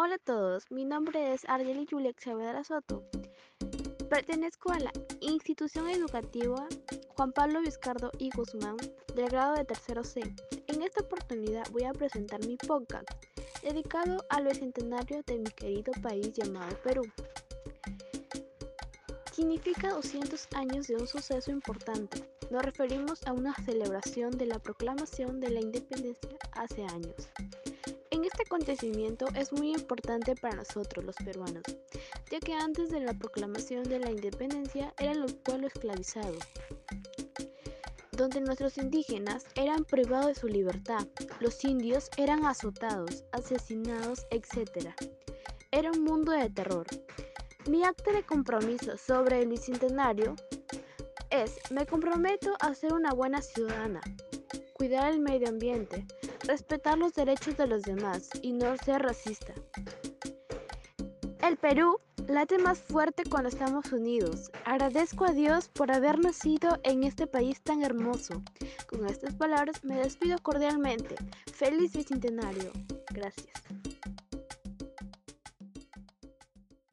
Hola a todos, mi nombre es Argeli Juliet Saavedra Soto. Pertenezco a la institución educativa Juan Pablo Vizcardo y Guzmán del grado de tercero C. En esta oportunidad voy a presentar mi podcast dedicado al bicentenario de mi querido país llamado Perú. Significa 200 años de un suceso importante. Nos referimos a una celebración de la proclamación de la independencia hace años. En este acontecimiento es muy importante para nosotros los peruanos, ya que antes de la proclamación de la independencia era el pueblo esclavizado, donde nuestros indígenas eran privados de su libertad, los indios eran azotados, asesinados, etc. Era un mundo de terror. Mi acta de compromiso sobre el bicentenario es, me comprometo a ser una buena ciudadana, cuidar el medio ambiente, respetar los derechos de los demás y no ser racista. El Perú late más fuerte cuando estamos unidos. Agradezco a Dios por haber nacido en este país tan hermoso. Con estas palabras me despido cordialmente. Feliz Bicentenario. Gracias.